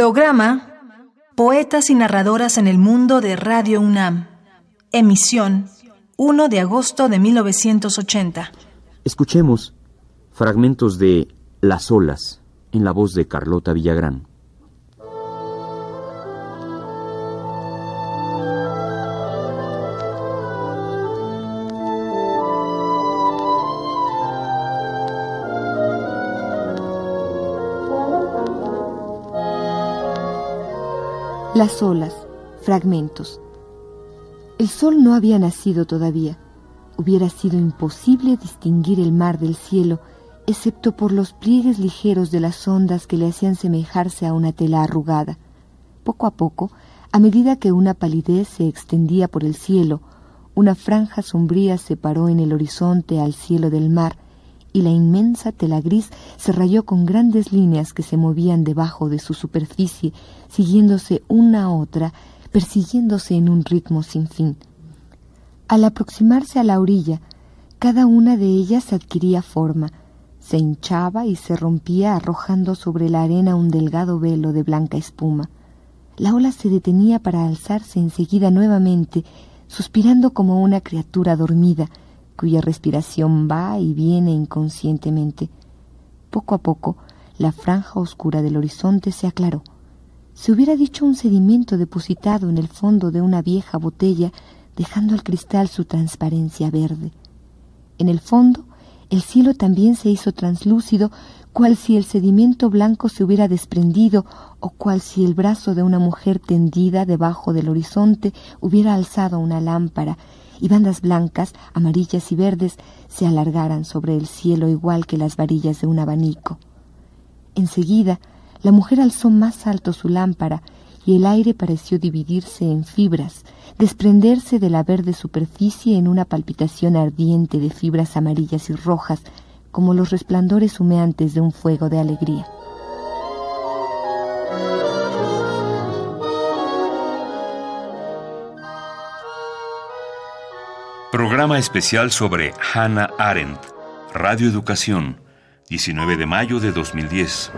Programa Poetas y Narradoras en el Mundo de Radio UNAM. Emisión 1 de agosto de 1980. Escuchemos fragmentos de Las olas en la voz de Carlota Villagrán. Las olas, fragmentos. El sol no había nacido todavía. Hubiera sido imposible distinguir el mar del cielo, excepto por los pliegues ligeros de las ondas que le hacían semejarse a una tela arrugada. Poco a poco, a medida que una palidez se extendía por el cielo, una franja sombría se paró en el horizonte al cielo del mar, y la inmensa tela gris se rayó con grandes líneas que se movían debajo de su superficie, siguiéndose una a otra, persiguiéndose en un ritmo sin fin. Al aproximarse a la orilla, cada una de ellas adquiría forma, se hinchaba y se rompía arrojando sobre la arena un delgado velo de blanca espuma. La ola se detenía para alzarse enseguida nuevamente, suspirando como una criatura dormida, cuya respiración va y viene inconscientemente. Poco a poco, la franja oscura del horizonte se aclaró. Se hubiera dicho un sedimento depositado en el fondo de una vieja botella, dejando al cristal su transparencia verde. En el fondo, el cielo también se hizo translúcido, cual si el sedimento blanco se hubiera desprendido o cual si el brazo de una mujer tendida debajo del horizonte hubiera alzado una lámpara y bandas blancas, amarillas y verdes se alargaran sobre el cielo igual que las varillas de un abanico. Enseguida, la mujer alzó más alto su lámpara y el aire pareció dividirse en fibras, desprenderse de la verde superficie en una palpitación ardiente de fibras amarillas y rojas, como los resplandores humeantes de un fuego de alegría. Programa especial sobre Hannah Arendt, Radio Educación, 19 de mayo de 2010.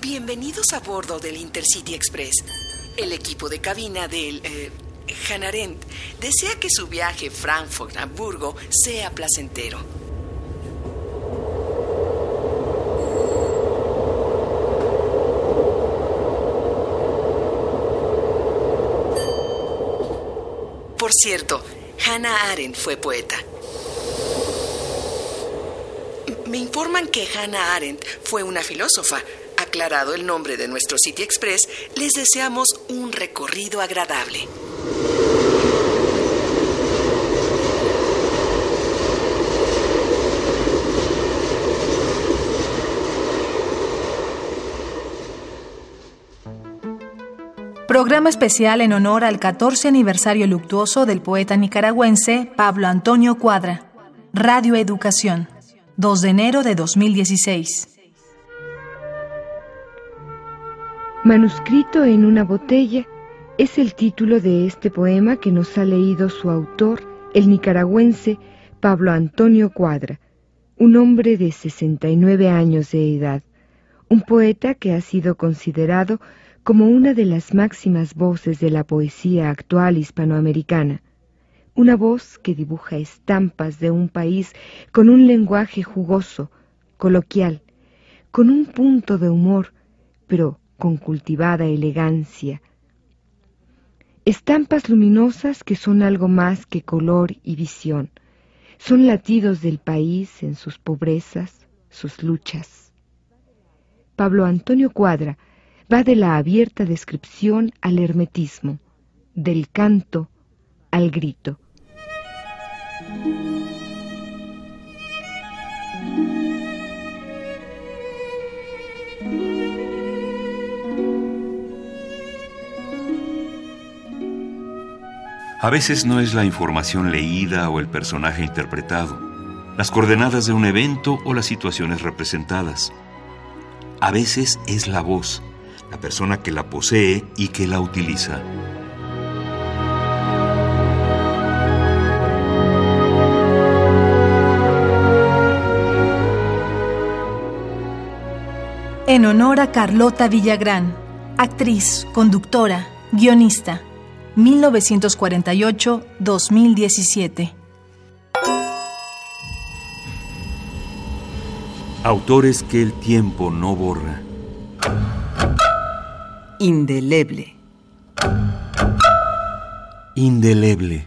Bienvenidos a bordo del Intercity Express. El equipo de cabina del... Eh, Hannah Arendt desea que su viaje Frankfurt-Hamburgo sea placentero. Por cierto, Hannah Arendt fue poeta. Me informan que Hannah Arendt fue una filósofa. Aclarado el nombre de nuestro City Express, les deseamos un recorrido agradable. Programa especial en honor al 14 aniversario luctuoso del poeta nicaragüense Pablo Antonio Cuadra. Radio Educación. 2 de enero de 2016. Manuscrito en una botella es el título de este poema que nos ha leído su autor, el nicaragüense Pablo Antonio Cuadra, un hombre de 69 años de edad, un poeta que ha sido considerado como una de las máximas voces de la poesía actual hispanoamericana, una voz que dibuja estampas de un país con un lenguaje jugoso, coloquial, con un punto de humor, pero con cultivada elegancia. Estampas luminosas que son algo más que color y visión, son latidos del país en sus pobrezas, sus luchas. Pablo Antonio Cuadra, va de la abierta descripción al hermetismo, del canto al grito. A veces no es la información leída o el personaje interpretado, las coordenadas de un evento o las situaciones representadas. A veces es la voz, la persona que la posee y que la utiliza. En honor a Carlota Villagrán, actriz, conductora, guionista, 1948-2017. Autores que el tiempo no borra. Indeleble. Indeleble.